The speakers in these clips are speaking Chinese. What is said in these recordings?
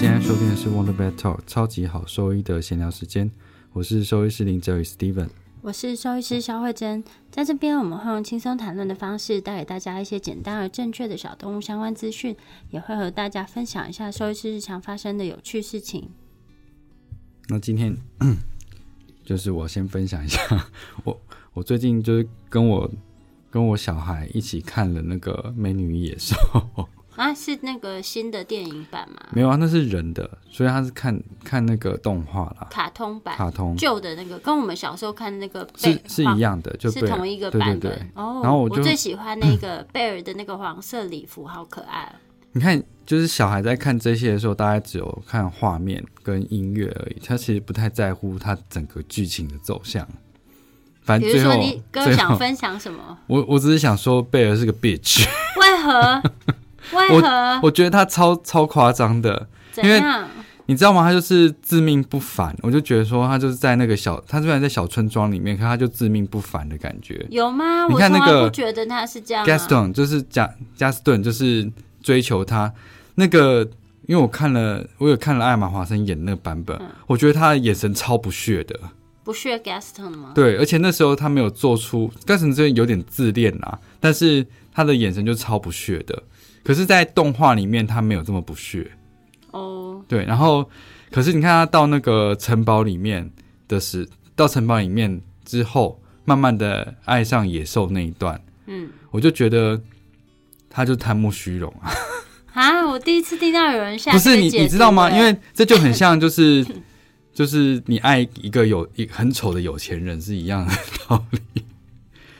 现在收听的是 Wonder Vet Talk 超级好兽医的闲聊时间，我是兽医师林哲宇 Steven。我是兽医师肖慧珍，在这边我们会用轻松谈论的方式，带给大家一些简单而正确的小动物相关资讯，也会和大家分享一下兽医师日常发生的有趣事情。那今天就是我先分享一下，我我最近就是跟我跟我小孩一起看了那个《美女与野兽》。啊，是那个新的电影版吗？没有啊，那是人的，所以他是看看那个动画啦，卡通版，卡通旧的那个，跟我们小时候看那个是是一样的，就是同一个版本。哦，然后我就最喜欢那个贝尔的那个黄色礼服，好可爱。你看，就是小孩在看这些的时候，大概只有看画面跟音乐而已，他其实不太在乎他整个剧情的走向。反正最后，你哥想分享什么？我我只是想说，贝尔是个 bitch。为何？为何？我觉得他超超夸张的，因为你知道吗？他就是自命不凡。我就觉得说，他就是在那个小，他虽然在小村庄里面，可他就自命不凡的感觉。有吗？你看那个，不觉得他是这样。Gaston 就是加加斯顿，就是追求他那个。因为我看了，我有看了艾玛华森演那个版本，我觉得他的眼神超不屑的。不屑 Gaston 吗？对，而且那时候他没有做出 Gaston 这边有点自恋啊，但是他的眼神就超不屑的。可是，在动画里面，他没有这么不屑哦。对，然后，可是你看他到那个城堡里面的时，到城堡里面之后，慢慢的爱上野兽那一段，嗯，我就觉得他就贪慕虚荣啊。啊，我第一次听到有人下不是你，你知道吗？因为这就很像，就是就是你爱一个有一很丑的有钱人是一样的道理。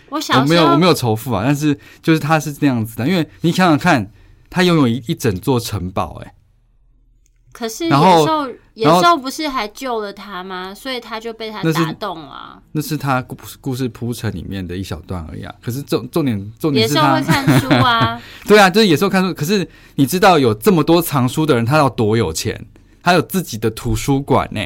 我小没有我没有仇富啊，但是就是他是这样子的，因为你想想看，他拥有一一整座城堡，哎，可是野兽野兽不是还救了他吗？所以他就被他打动了。那是他故故事铺陈里面的一小段而已啊。可是重重点重点是野兽会看书啊，对啊，就是野兽看书。可是你知道有这么多藏书的人，他要多有钱？他有自己的图书馆呢。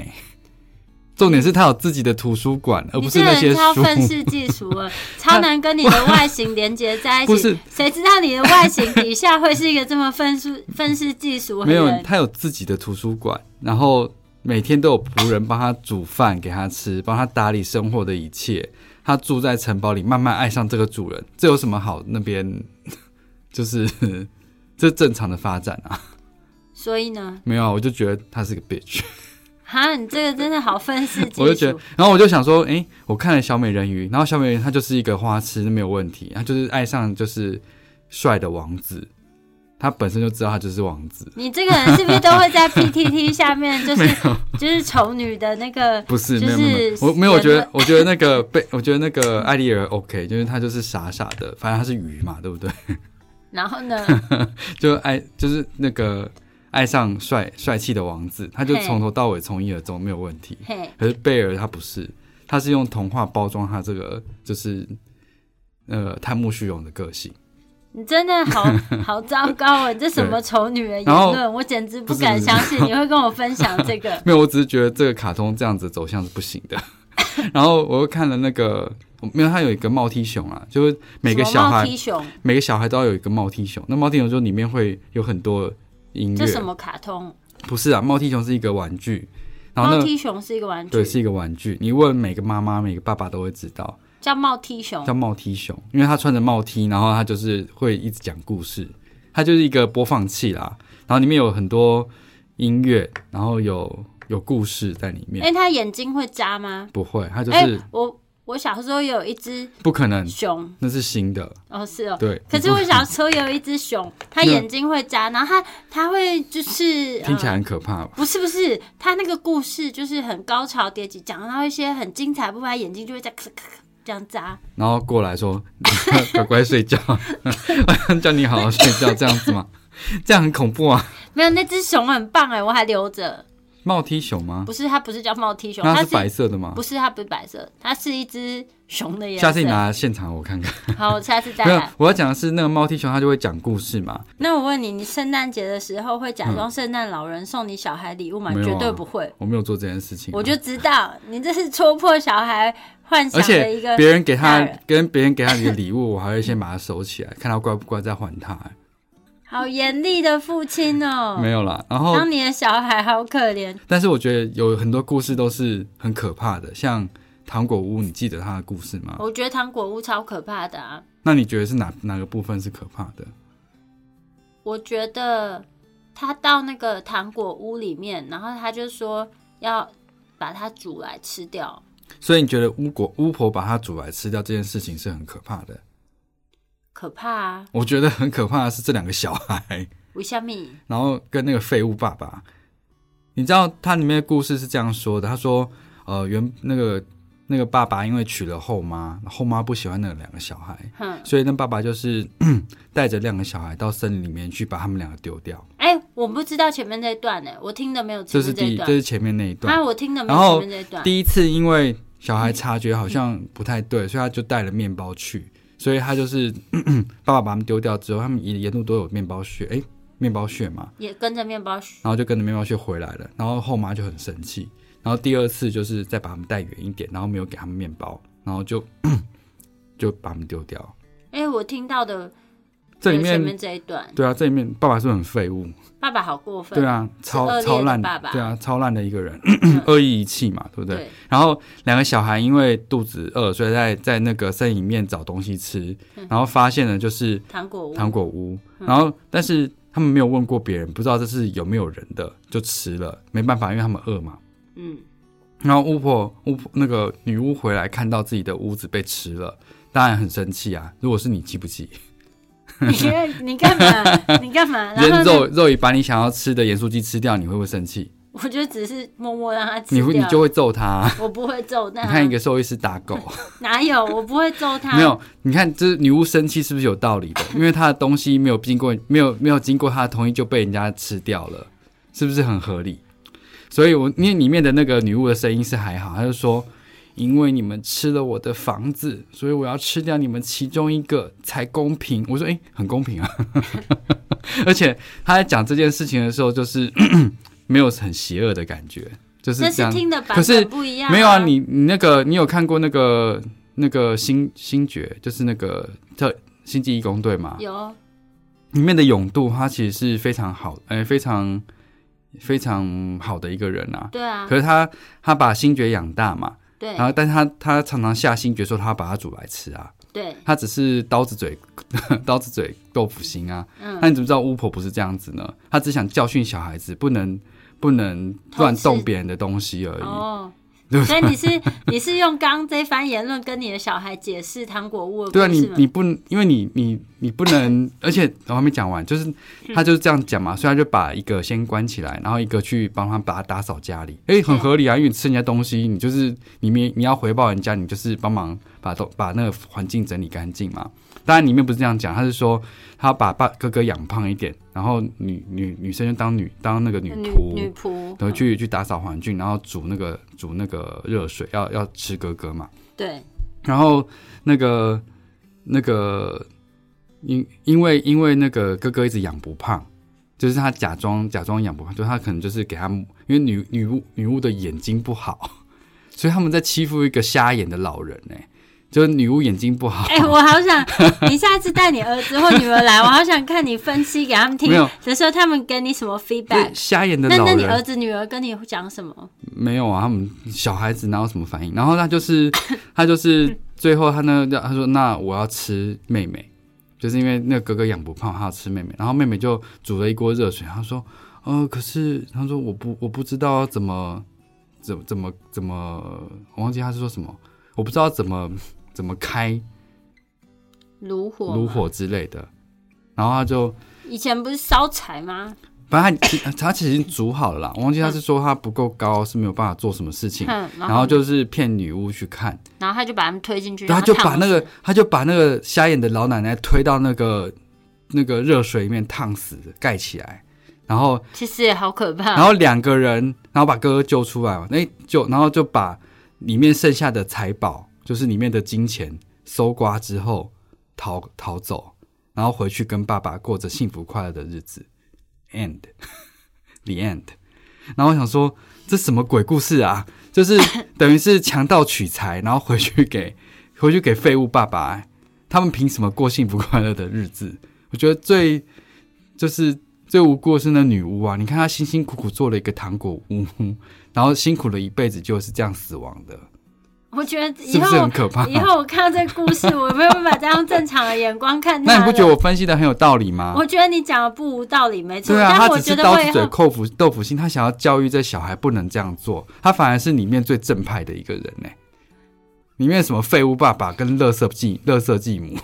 重点是他有自己的图书馆，而不是那些书。超愤世嫉俗了，超难跟你的外形连接在一起。不是，谁知道你的外形底下会是一个这么愤 世愤世嫉俗？没有，他有自己的图书馆，然后每天都有仆人帮他煮饭给他吃，帮他打理生活的一切。他住在城堡里，慢慢爱上这个主人，这有什么好？那边就是这正常的发展啊。所以呢？没有，我就觉得他是个 bitch。哈，你这个真的好愤世嫉俗。我就觉得，然后我就想说，哎，我看了小美人鱼，然后小美人鱼她就是一个花痴，没有问题，她就是爱上就是帅的王子，她本身就知道他就是王子。你这个人是不是都会在 PTT 下面就是就是丑女的那个？不是，就是我没有，我觉得我觉得那个被我觉得那个艾丽尔 OK，就是她就是傻傻的，反正她是鱼嘛，对不对？然后呢？就爱就是那个。爱上帅帅气的王子，他就从头到尾从一而终没有问题。可是贝尔他不是，他是用童话包装他这个就是呃贪慕虚荣的个性。你真的好 好糟糕啊！这什么丑女人言论，我简直不敢相信你会跟我分享这个。没有，我只是觉得这个卡通这样子走向是不行的。然后我又看了那个，没有，他有一个帽 T 熊啊，就是每个小孩每个小孩都要有一个帽 T 熊。那帽 T 熊就里面会有很多。这什么卡通？不是啊，猫踢熊是一个玩具。然后猫踢熊是一个玩具，对，是一个玩具。你问每个妈妈、每个爸爸都会知道，叫猫踢熊，叫猫踢熊，因为他穿着帽踢，然后他就是会一直讲故事。它就是一个播放器啦，然后里面有很多音乐，然后有有故事在里面。哎，他眼睛会眨吗？不会，他就是我。我小时候有一只不可能熊，那是新的哦，是哦，对。可是我小时候有一只熊，它眼睛会眨，然后它它会就是听起来很可怕。不是不是，它那个故事就是很高潮迭起，讲到一些很精彩部分，眼睛就会在咔咔这样眨，然后过来说 乖乖睡觉，叫你好好睡觉这样子吗？这样很恐怖啊！没有，那只熊很棒哎，我还留着。帽 T 熊吗？不是，它不是叫帽 T 熊，它是白色的吗？不是，它不是白色，它是一只熊的颜色。下次你拿现场我看看。好，我下次带来。我要讲的是那个猫 T 熊，它就会讲故事嘛。那我问你，你圣诞节的时候会假装圣诞老人送你小孩礼物吗？绝对不会。我没有做这件事情。我就知道你这是戳破小孩幻想的一个。别人给他跟别人给他的礼物，我还会先把它收起来，看他乖不乖再还他。好严厉的父亲哦，没有啦。然后当你的小孩好可怜。但是我觉得有很多故事都是很可怕的，像糖果屋，你记得他的故事吗？我觉得糖果屋超可怕的啊。那你觉得是哪哪个部分是可怕的？我觉得他到那个糖果屋里面，然后他就说要把它煮来吃掉。所以你觉得巫婆巫婆把它煮来吃掉这件事情是很可怕的？可怕啊！我觉得很可怕的是这两个小孩？然后跟那个废物爸爸，你知道它里面的故事是这样说的：他说，呃，原那个那个爸爸因为娶了后妈，后妈不喜欢那两个小孩，所以那爸爸就是 带着两个小孩到森林里面去把他们两个丢掉。哎，我不知道前面那段呢，我听的没有。这是第，这是前面那一段。啊，我听的没有前面这段。第一次因为小孩察觉好像不太对，所以他就带了面包去。所以他就是 爸爸把他们丢掉之后，他们沿沿路都有面包屑，哎，面包屑嘛，也跟着面包屑，然后就跟着面包屑回来了。然后后妈就很生气，然后第二次就是再把他们带远一点，然后没有给他们面包，然后就 就把他们丢掉。哎，我听到的。这里面这一段，对啊，这里面爸爸是很废物，爸爸好过分，对啊，超超烂，爸爸，对啊，超烂的一个人，恶意遗弃嘛，对不对？然后两个小孩因为肚子饿，所以在在那个森林里面找东西吃，然后发现了就是糖果屋，糖果屋，然后但是他们没有问过别人，不知道这是有没有人的，就吃了，没办法，因为他们饿嘛，嗯，然后巫婆巫婆那个女巫回来看到自己的屋子被吃了，当然很生气啊，如果是你，气不急？你你干嘛？你干嘛？人肉肉已把你想要吃的盐酥鸡吃掉，你会不会生气？我觉得只是默默让他吃你会你就会揍他。我不会揍他。你看一个兽医师打狗，哪有？我不会揍他。没有，你看这女巫生气是不是有道理的？因为她的东西没有经过，没有没有经过她的同意就被人家吃掉了，是不是很合理？所以，我因为里面的那个女巫的声音是还好，她就说。因为你们吃了我的房子，所以我要吃掉你们其中一个才公平。我说，哎，很公平啊！而且他在讲这件事情的时候，就是 没有很邪恶的感觉，就是这样。可是不一样，没有啊！你你那个，你有看过那个那个星星爵，就是那个叫星际义工队吗？有。里面的勇度，他其实是非常好，哎，非常非常好的一个人啊。对啊。可是他他把星爵养大嘛。对，然后，但是他他常常下心决说他把它煮来吃啊。对，他只是刀子嘴，刀子嘴豆腐心啊。嗯，那你怎么知道巫婆不是这样子呢？他只想教训小孩子，不能不能乱动别人的东西而已。哦。所以你是你是用刚这番言论跟你的小孩解释糖果屋的对啊，你你不因为你你你不能，而且我还没讲完，就是他就是这样讲嘛，所以他就把一个先关起来，然后一个去帮他把他打扫家里，哎，很合理啊，因为你吃人家东西，你就是你你你要回报人家，你就是帮忙把都把那个环境整理干净嘛。当然里面不是这样讲，他是说他把爸哥哥养胖一点，然后女女女生就当女当那个女仆，女仆，然后去去打扫环境，然后煮那个煮那个热水，要要吃哥哥嘛。对。然后那个那个因因为因为那个哥哥一直养不胖，就是他假装假装养不胖，就他可能就是给他，因为女女巫女巫的眼睛不好，所以他们在欺负一个瞎眼的老人呢。就是女巫眼睛不好。哎，我好想 你下次带你儿子或女儿来，我好想看你分析给他们听。的时候他们给你什么 feedback？瞎眼的。那那你儿子女儿跟你讲什么？没有啊，他们小孩子哪有什么反应？然后他就是 他就是最后他呢，他说那我要吃妹妹，就是因为那个哥哥养不胖，他要吃妹妹。然后妹妹就煮了一锅热水，他说呃，可是他说我不我不知道怎么怎怎么怎么，我忘记他是说什么，我不知道怎么。怎么开炉火、炉火之类的，然后他就以前不是烧柴吗？反正他他其实已经煮好了啦。我忘记他是说他不够高是没有办法做什么事情，然后就是骗女巫去看，然后他就把他们推进去，他就把那个他就把那个瞎眼的老奶奶推到那个那个热水里面烫死，盖起来，然后其实也好可怕。然后两个人，然后把哥哥救出来嘛，那就然后就把里面剩下的财宝，就是里面的金钱搜刮之后逃逃走，然后回去跟爸爸过着幸福快乐的日子。End the end。然后我想说，这什么鬼故事啊？就是等于是强盗取财，然后回去给回去给废物爸爸，他们凭什么过幸福快乐的日子？我觉得最就是最无辜的是那女巫啊！你看她辛辛苦苦做了一个糖果屋，然后辛苦了一辈子就是这样死亡的。我觉得以后是很可怕？以后我看到这个故事，我没有办法再用正常的眼光看。那你不觉得我分析的很有道理吗？我觉得你讲的不无道理，没错。对啊，他只是刀子嘴豆腐豆腐心，他想要教育这小孩不能这样做，他反而是里面最正派的一个人呢。里面什么废物爸爸跟乐色继乐色继母？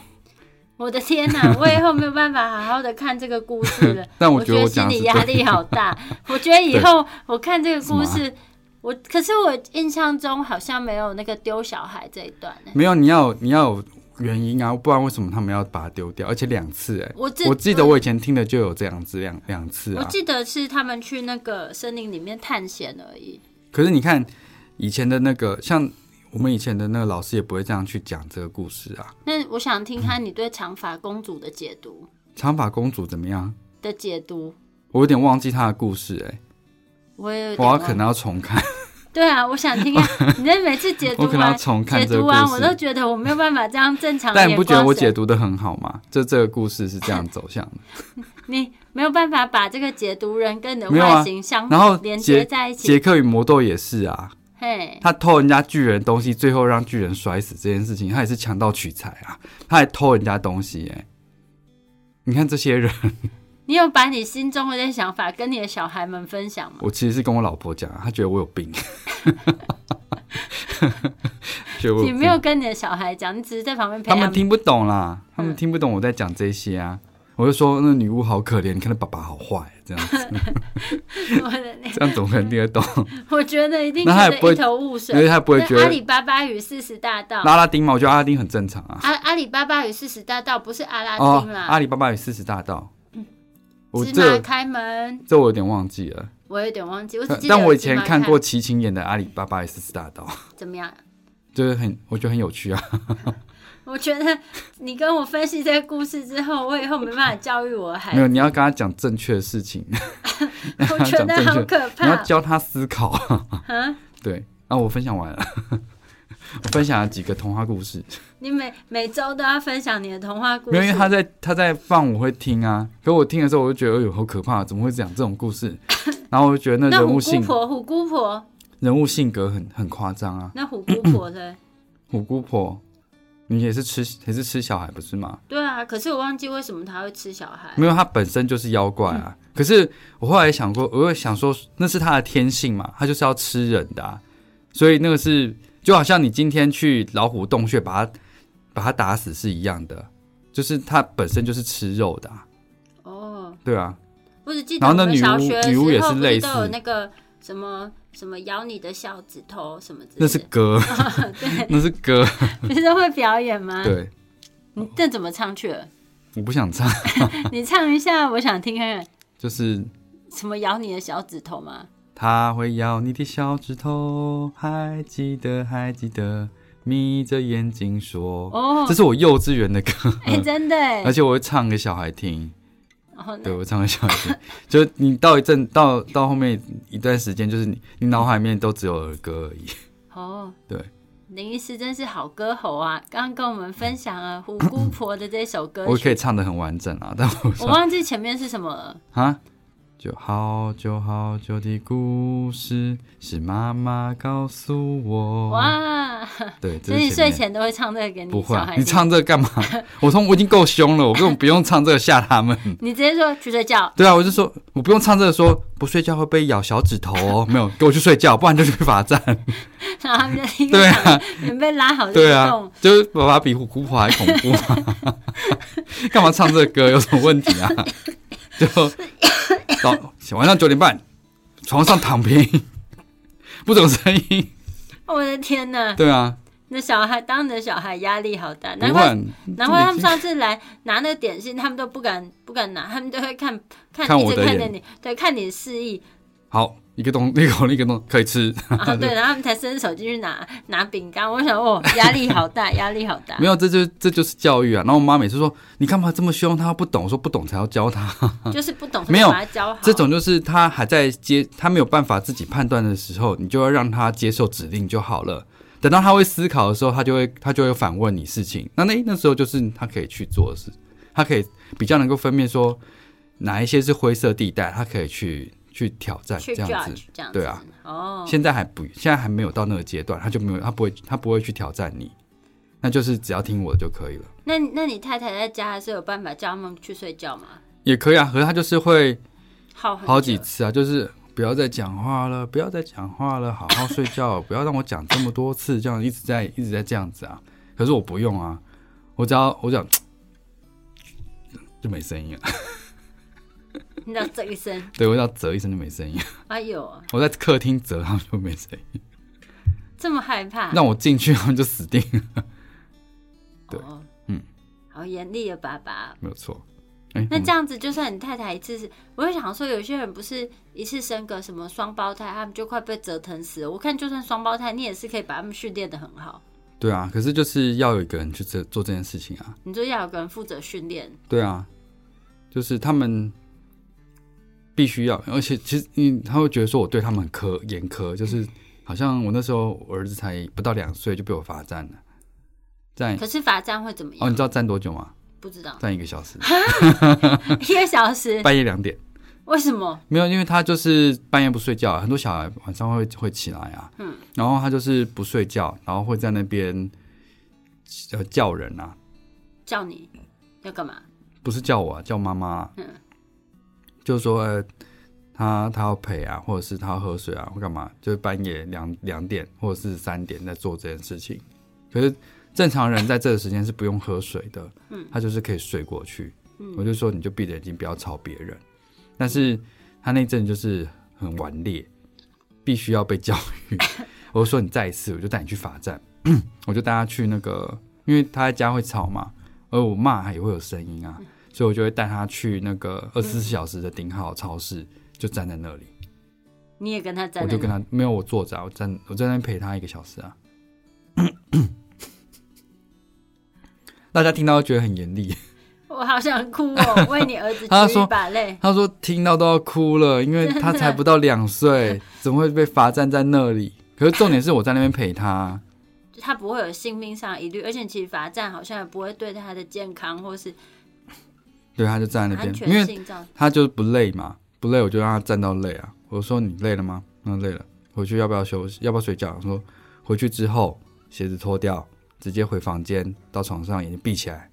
我的天哪！我以后没有办法好好的看这个故事了。但我觉得我心理压力好大。我觉得以后我看这个故事。我可是我印象中好像没有那个丢小孩这一段呢。没有，你要你要有原因啊，不然为什么他们要把它丢掉？而且两次哎，我我记得我以前听的就有这样子两两次啊。我记得是他们去那个森林里面探险而已。可是你看以前的那个，像我们以前的那个老师也不会这样去讲这个故事啊。那我想听看你对长发公主的解读。长发公主怎么样？的解读？我有点忘记她的故事哎。我也我可能要重看。对啊，我想听啊！你这每次解读完 解读完，我都觉得我没有办法这样正常。但你不觉得我解读的很好吗？就这个故事是这样走向的。你没有办法把这个解读人跟你的外形相然后连接在一起。杰克与魔豆也是啊，嘿，他偷人家巨人东西，最后让巨人摔死这件事情，他也是强盗取财啊，他还偷人家东西哎。你看这些人。你有把你心中的这些想法跟你的小孩们分享吗？我其实是跟我老婆讲，她觉得我有病。你没有跟你的小孩讲，你只是在旁边陪他们听不懂啦，他们听不懂我在讲这些啊。我就说那女巫好可怜，你看她爸爸好坏，这样子。这样总可能听得懂。我觉得一定觉得一头雾水，因为他不会觉得阿里巴巴与四十大盗。阿拉丁嘛，我觉得阿拉丁很正常啊。阿阿里巴巴与四十大盗不是阿拉丁啦。阿里巴巴与四十大盗。芝麻开门，这我有点忘记了。我有点忘记，我但我以前看过齐秦演的《阿里巴巴与四十大盗》，怎么样？就是很，我觉得很有趣啊。我觉得你跟我分析这个故事之后，我以后没办法教育我孩子。没有，你要跟他讲正确的事情。我觉得好可怕。你要教他思考。对，那我分享完了。我 分享了几个童话故事。你每每周都要分享你的童话故事？没有，因为他在他在放，我会听啊。可我听的时候，我就觉得哎呦，好可怕！怎么会讲这种故事？然后我就觉得那人物性，虎姑婆，虎姑婆，人物性格很很夸张啊。那虎姑婆的 虎姑婆，你也是吃也是吃小孩不是吗？对啊，可是我忘记为什么他会吃小孩。没有，他本身就是妖怪啊。可是我后来想过，我会想说，那是他的天性嘛，他就是要吃人的，所以那个是。就好像你今天去老虎洞穴把它把它打死是一样的，就是它本身就是吃肉的。哦，对啊。不是记得然后那女巫女巫也是类似那个什么什么咬你的小指头什么之类？那是歌，对，那是歌。不是会表演吗？对。你这怎么唱去了？我不想唱。你唱一下，我想听看看。就是什么咬你的小指头吗？他会咬你的小指头，还记得还记得，眯着眼睛说。哦，这是我幼稚园的歌，哎，真的，而且我会唱给小孩听。对，我唱给小孩听。就你到一阵到到后面一段时间，就是你你脑海里面都只有儿歌而已。哦，对，林医师真是好歌喉啊！刚刚跟我们分享了《虎姑婆》的这首歌，我可以唱的很完整啊，但我我忘记前面是什么了啊。就好久好久的故事是妈妈告诉我。哇，对，所以你睡前都会唱这个给你不会，你唱这个干嘛？我从我已经够凶了，我根本不用唱这个吓他们。你直接说去睡觉。对啊，我就说我不用唱这个，说不睡觉会被咬小指头哦。没有，给我去睡觉，不然就去罚站。然后就对啊，你被拉好对啊，就是爸爸比虎姑婆还恐怖。干嘛唱这个歌？有什么问题啊？就。到晚上九点半，床上躺平，不懂声音。我的天哪！对啊，那小孩当你的小孩压力好大，难怪难怪他们上次来拿那个点心，他们都不敢不敢拿，他们都会看看一直看着你，对，看你示意。好，一个东一个一个东可以吃啊，对，然后他们才伸手进去拿拿饼干。我想哦，压力好大，压力好大。没有，这就这就是教育啊。然后我妈每次说：“你干嘛这么凶？他不懂，说不懂才要教他。”就是不懂，没有教好。这种就是他还在接，他没有办法自己判断的时候，你就要让他接受指令就好了。等到他会思考的时候，他就会他就会反问你事情。那那那时候就是他可以去做的事，他可以比较能够分辨说哪一些是灰色地带，他可以去去挑战这样子。这样对啊。哦。现在还不，现在还没有到那个阶段，他就没有，他不会，他不会去挑战你。那就是只要听我的就可以了。那那你太太在家还是有办法叫他们去睡觉吗？也可以啊，可是他就是会好好几次啊，就是。不要再讲话了，不要再讲话了，好好睡觉，不要让我讲这么多次，这样一直在一直在这样子啊。可是我不用啊，我只要我讲 就没声音了。你要啧一声，对我要啧一声就没声音。哎呦，我在客厅啧，他们就没声音。这么害怕？那我进去，他们就死定了。对，嗯，好严厉的爸爸，没有错。那这样子，就算你太太一次是，我会想说，有些人不是一次生个什么双胞胎，他们就快被折腾死了。我看就算双胞胎，你也是可以把他们训练的很好。对啊，可是就是要有一个人去做做这件事情啊。你说要有个人负责训练？对啊，就是他们必须要，而且其实你他会觉得说我对他们很苛严苛，就是好像我那时候我儿子才不到两岁就被我罚站了。站？可是罚站会怎么样？哦，你知道站多久吗？不知道站一个小时，一个小时，半夜两点，为什么？没有，因为他就是半夜不睡觉，很多小孩晚上会会起来啊，嗯，然后他就是不睡觉，然后会在那边呃叫人啊，叫你要干嘛？不是叫我，啊叫妈妈，嗯，就是说他他要陪啊，或者是他要喝水啊，或干嘛，就是半夜两两点或者是三点在做这件事情，可是。正常人在这个时间是不用喝水的，嗯，他就是可以睡过去。嗯，我就说你就闭着眼睛，不要吵别人。但是他那阵就是很顽劣，必须要被教育。我就说你再一次，我就带你去罚站。我就带他去那个，因为他在家会吵嘛，而我骂也会有声音啊，所以我就会带他去那个二十四小时的顶好超市，就站在那里。你也跟他站？我就跟他没有我坐着，我站我在那边陪他一个小时啊。大家听到都觉得很严厉，我好想哭哦！为你儿子举一把泪。他说听到都要哭了，因为他才不到两岁，怎么会被罚站在那里？可是重点是我在那边陪他，他不会有性命上疑虑，而且其实罚站好像也不会对他的健康或是，对，他就站在那边，因为他就是不累嘛，不累我就让他站到累啊。我说你累了吗？那累了，回去要不要休息？要不要睡觉？说回去之后鞋子脱掉。直接回房间，到床上，眼睛闭起来，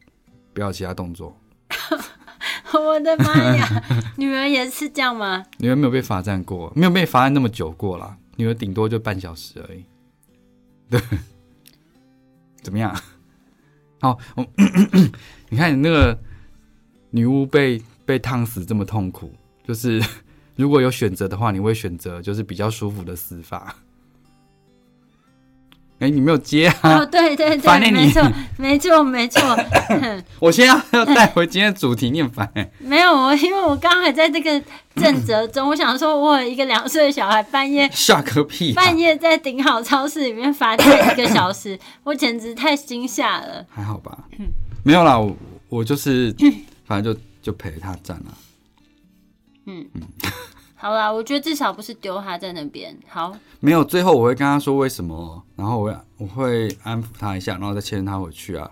不要其他动作。我的妈呀！女儿也是这样吗？女儿没有被罚站过，没有被罚站那么久过啦。女儿顶多就半小时而已。对，怎么样？好，我 你看你那个女巫被被烫死这么痛苦，就是 如果有选择的话，你会选择就是比较舒服的死法。哎，你没有接啊？哦，对对对，没错，没错，没错。我先要要带回今天主题，念烦哎。没有我，因为我刚还在这个正则中，我想说，我有一个两岁的小孩，半夜吓个屁，半夜在顶好超市里面罚站一个小时，我简直太惊吓了。还好吧？没有啦，我我就是，反正就就陪他站了。嗯嗯。好啦，我觉得至少不是丢他在那边。好，没有。最后我会跟他说为什么，然后我我会安抚他一下，然后再牵他回去啊。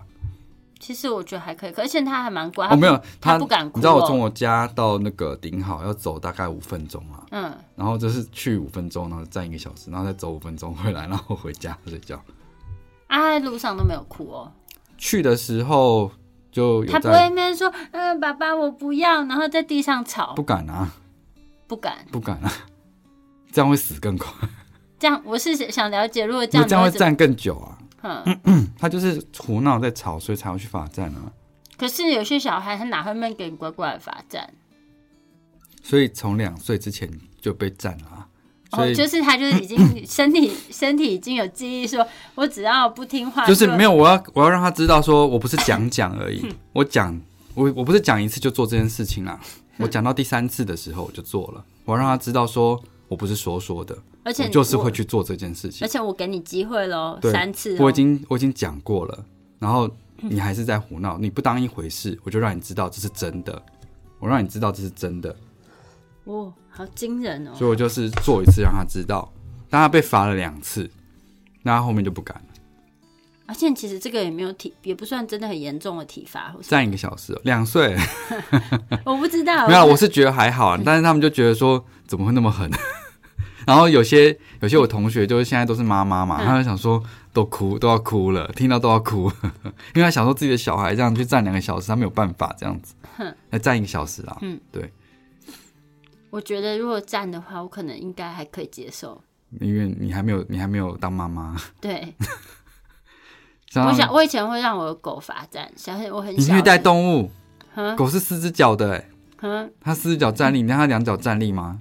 其实我觉得还可以，而且他还蛮乖。我没有，他不敢。你知道我从我家到那个顶好要走大概五分钟啊。嗯。然后就是去五分钟，然后站一个小时，然后再走五分钟回来，然后回家睡觉。啊，路上都没有哭哦。去的时候就他不会面说，嗯，爸爸我不要，然后在地上吵。不敢啊。不敢，不敢啊！这样会死更快。这样，我是想了解，如果这样，这样会站更久啊。嗯，他就是胡闹在吵，所以才会去罚站啊。可是有些小孩他哪会面给你乖乖的罚站？所以从两岁之前就被站了啊。哦，就是他就是已经 身体身体已经有记忆，说我只要不听话，就是没有我要我要让他知道，说我不是讲讲而已，我讲我我不是讲一次就做这件事情啦，我讲到第三次的时候我就做了，我要让他知道说我不是说说的，而且就是会去做这件事情，而且我给你机会喽，三次，我已经我已经讲过了，然后你还是在胡闹，你不当一回事，我就让你知道这是真的，我让你知道这是真的。哦，好惊人哦！所以我就是做一次让他知道，但他被罚了两次，那他后面就不敢了。而且其实这个也没有体，也不算真的很严重的体罚，站一个小时，两岁，我不知道，没有，我是觉得还好，但是他们就觉得说怎么会那么狠？然后有些有些我同学就是现在都是妈妈嘛，他就想说都哭都要哭了，听到都要哭，因为他想说自己的小孩这样去站两个小时，他没有办法这样子，来站一个小时啊，嗯，对。我觉得如果站的话，我可能应该还可以接受，因为你还没有，你还没有当妈妈。对，我想我以前会让我的狗罚站，小我很你虐待动物，狗是四只脚的，哎，它四只脚站立，你让它两脚站立吗？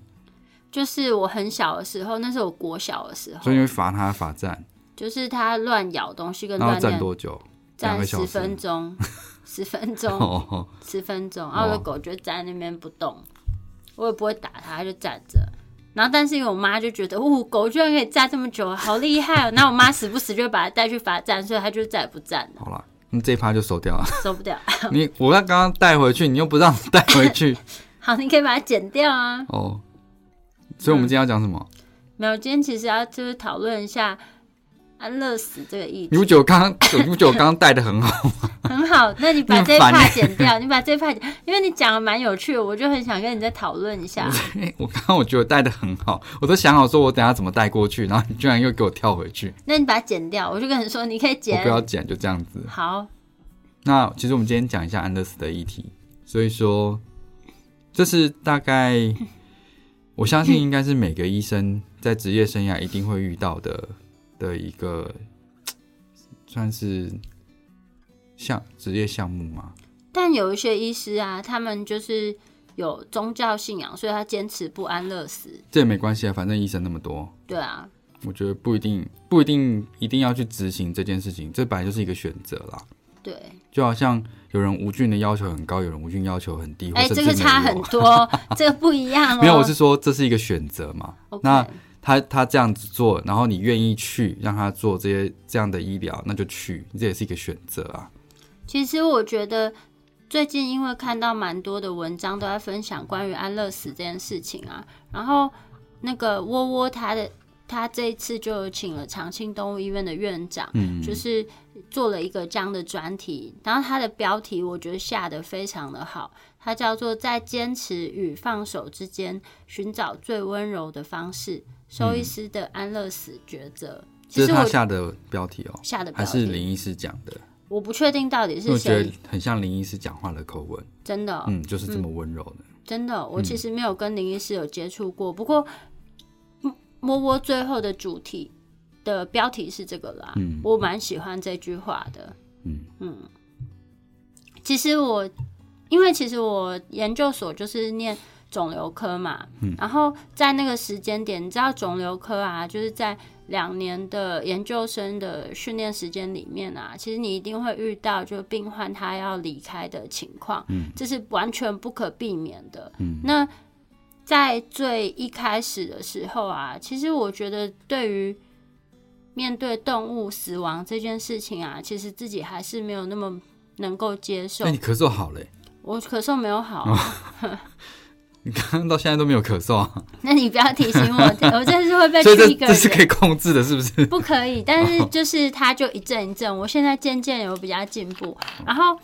就是我很小的时候，那是我国小的时候，所以会罚它罚站，就是它乱咬东西跟乱站多久？站十分钟，十分钟，十分钟，然后我的狗就站在那边不动。我也不会打它，它就站着。然后，但是因为我妈就觉得，哦，狗居然可以站这么久，好厉害哦！那我妈时不时就把它带去罚站，所以它就再也不站了。好了，那这一趴就收掉了。收不掉。你我要刚刚带回去，你又不让带回去。好，你可以把它剪掉啊。哦。所以我们今天要讲什么？没有，今天其实要就是讨论一下。安乐死这个意，你不觉得我刚刚，你不觉得我刚刚带的很好吗？很好，那你把这一趴剪掉，你把这一趴，因为你讲的蛮有趣的，我就很想跟你再讨论一下。我刚刚我觉得带的很好，我都想好说我等下怎么带过去，然后你居然又给我跳回去。那你把它剪掉，我就跟你说你可以剪，不要剪，就这样子。好，那其实我们今天讲一下安乐死的议题，所以说这是大概我相信应该是每个医生在职业生涯一定会遇到的。的一个 算是项职业项目吗？但有一些医师啊，他们就是有宗教信仰，所以他坚持不安乐死。这也没关系啊，反正医生那么多。对啊，我觉得不一定，不一定一定要去执行这件事情，这本来就是一个选择啦。对，就好像有人无菌的要求很高，有人无菌要求很低，哎，这个差很多，这个不一样。没有，我是说这是一个选择嘛。那。他他这样子做，然后你愿意去让他做这些这样的医疗，那就去，这也是一个选择啊。其实我觉得最近因为看到蛮多的文章都在分享关于安乐死这件事情啊，然后那个窝窝他的他这一次就请了长庆动物医院的院长，嗯，就是做了一个这样的专题，然后他的标题我觉得下的非常的好，它叫做在坚持与放手之间寻找最温柔的方式。兽医师的安乐死抉择，这是他下的标题哦，下的还是林医师讲的？我不确定到底是谁，很像林医师讲话的口吻，真的，嗯，就是这么温柔的。真的，我其实没有跟林医师有接触过，不过摸摸最后的主题的标题是这个啦，嗯，我蛮喜欢这句话的，嗯。嗯。其实我，因为其实我研究所就是念。肿瘤科嘛，嗯然后在那个时间点，你知道肿瘤科啊，就是在两年的研究生的训练时间里面啊，其实你一定会遇到就病患他要离开的情况，嗯，这是完全不可避免的。嗯，那在最一开始的时候啊，其实我觉得对于面对动物死亡这件事情啊，其实自己还是没有那么能够接受。那你咳嗽好嘞？我咳嗽没有好。你刚刚到现在都没有咳嗽啊？那你不要提醒我，我这是会被一个这是可以控制的，是不是？不可以，但是就是它就一阵一阵。我现在渐渐有比较进步。然后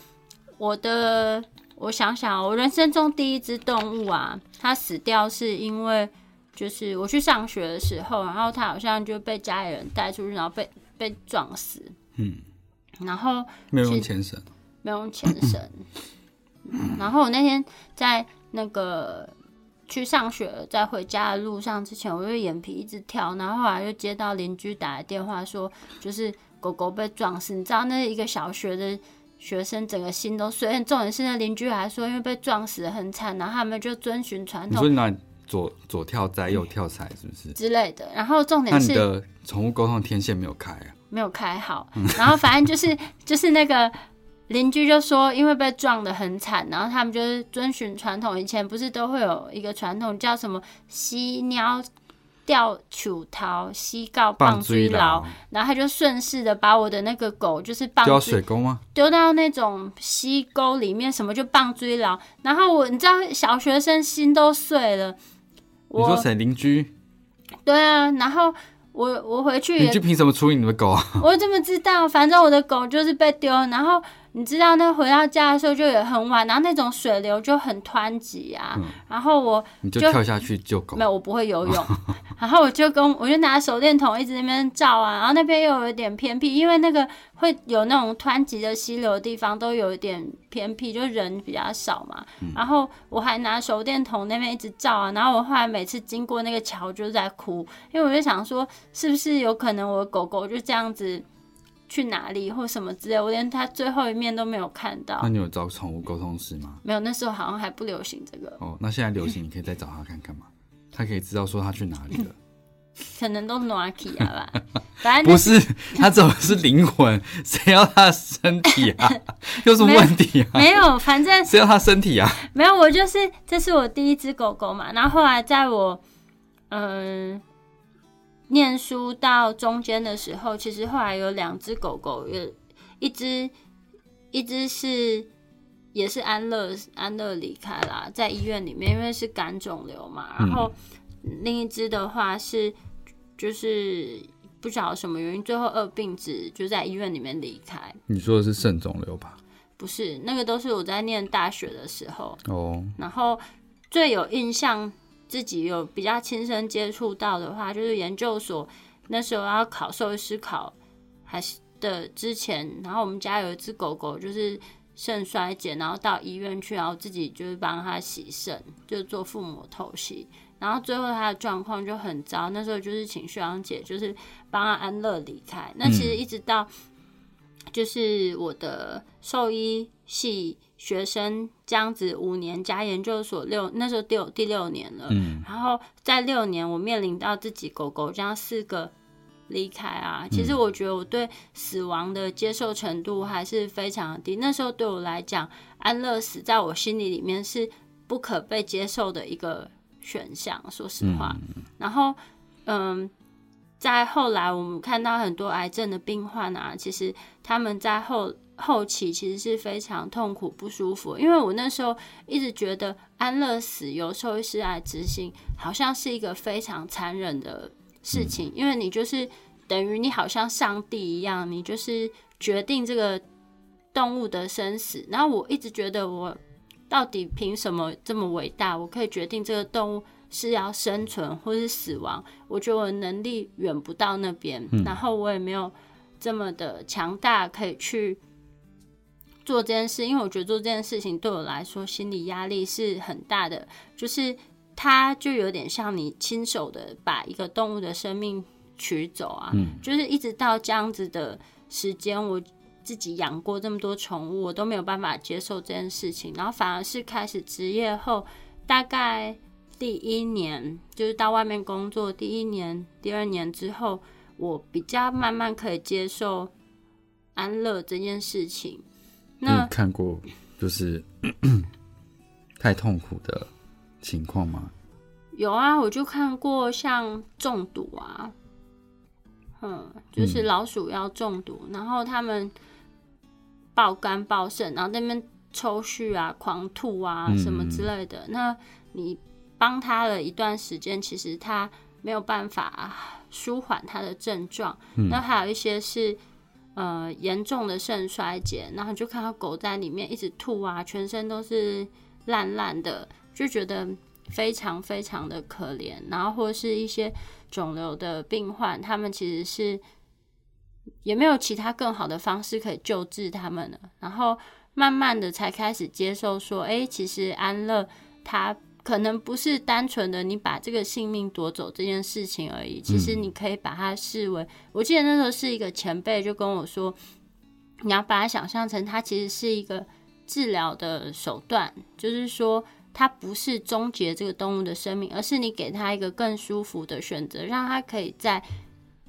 我的，我想想，我人生中第一只动物啊，它死掉是因为就是我去上学的时候，然后它好像就被家里人带出去，然后被被撞死。嗯，然后没有用牵绳，没有用牵绳。然后我那天在。那个去上学，在回家的路上之前，我就眼皮一直跳，然后后来又接到邻居打来电话，说就是狗狗被撞死。你知道那一个小学的学生整个心都碎。重点是那邻居还说，因为被撞死很惨，然后他们就遵循传统。左左跳灾右跳财，是不是之类的？然后重点是，你的宠物沟通天线没有开啊？没有开好。然后反正就是就是那个邻居就说，因为被撞得很惨，然后他们就是遵循传统，以前不是都会有一个传统叫什么犀鸟。吊球桃西告棒追牢，然后他就顺势的把我的那个狗就是丢水沟吗？丢到那种溪沟里面，什么就棒追牢。然后我你知道小学生心都碎了。你说谁邻居？对啊，然后我我回去邻居凭什么处理你的狗啊？我怎么知道？反正我的狗就是被丢，然后。你知道那回到家的时候就也很晚，然后那种水流就很湍急啊，然后我你就跳下去救狗，没有，我不会游泳，然后我就跟我就拿手电筒一直那边照啊，然后那边又有一点偏僻，因为那个会有那种湍急的溪流的地方都有一点偏僻，就人比较少嘛，然后我还拿手电筒那边一直照啊，然后我后来每次经过那个桥就在哭，因为我就想说是不是有可能我的狗狗就这样子。去哪里或什么之类，我连他最后一面都没有看到。那你有找宠物沟通师吗？没有，那时候好像还不流行这个。哦，那现在流行，你可以再找他看看嘛，他可以知道说他去哪里了。可能都 n o k i 吧，反正不是他走的是灵魂，谁要他身体啊？有什么问题啊？没有，反正谁要他身体啊？没有，我就是这是我第一只狗狗嘛，然后后来在我嗯。念书到中间的时候，其实后来有两只狗狗，有一只一只是也是安乐安乐离开啦，在医院里面，因为是肝肿瘤嘛。然后另一只的话是就是不晓得什么原因，最后二病子就在医院里面离开。你说的是肾肿瘤吧？不是，那个都是我在念大学的时候哦。然后最有印象。自己有比较亲身接触到的话，就是研究所那时候要考兽医师考还是的之前，然后我们家有一只狗狗，就是肾衰竭，然后到医院去，然后自己就是帮它洗肾，就做腹膜透析，然后最后它的状况就很糟，那时候就是请学长姐就是帮他安乐离开。那其实一直到就是我的兽医系。学生这样子五年加研究所六，那时候第第六年了。嗯，然后在六年，我面临到自己狗狗这样四个离开啊。其实我觉得我对死亡的接受程度还是非常低。那时候对我来讲，安乐死在我心里里面是不可被接受的一个选项。说实话，然后嗯，在后来我们看到很多癌症的病患啊，其实他们在后。后期其实是非常痛苦不舒服，因为我那时候一直觉得安乐死由兽医师来执行，好像是一个非常残忍的事情，因为你就是等于你好像上帝一样，你就是决定这个动物的生死。然后我一直觉得，我到底凭什么这么伟大？我可以决定这个动物是要生存或是死亡？我觉得我能力远不到那边，然后我也没有这么的强大，可以去。做这件事，因为我觉得做这件事情对我来说心理压力是很大的，就是它就有点像你亲手的把一个动物的生命取走啊，就是一直到这样子的时间，我自己养过这么多宠物，我都没有办法接受这件事情，然后反而是开始职业后，大概第一年就是到外面工作第一年、第二年之后，我比较慢慢可以接受安乐这件事情。你看过就是 太痛苦的情况吗？有啊，我就看过像中毒啊，嗯，就是老鼠要中毒，然后他们爆肝爆肾，然后那边抽搐啊、狂吐啊什么之类的。那你帮他了一段时间，其实他没有办法舒缓他的症状。那还有一些是。呃，严重的肾衰竭，然后就看到狗在里面一直吐啊，全身都是烂烂的，就觉得非常非常的可怜。然后或是一些肿瘤的病患，他们其实是也没有其他更好的方式可以救治他们了。然后慢慢的才开始接受说，哎，其实安乐它。可能不是单纯的你把这个性命夺走这件事情而已，其实你可以把它视为，我记得那时候是一个前辈就跟我说，你要把它想象成它其实是一个治疗的手段，就是说它不是终结这个动物的生命，而是你给它一个更舒服的选择，让它可以在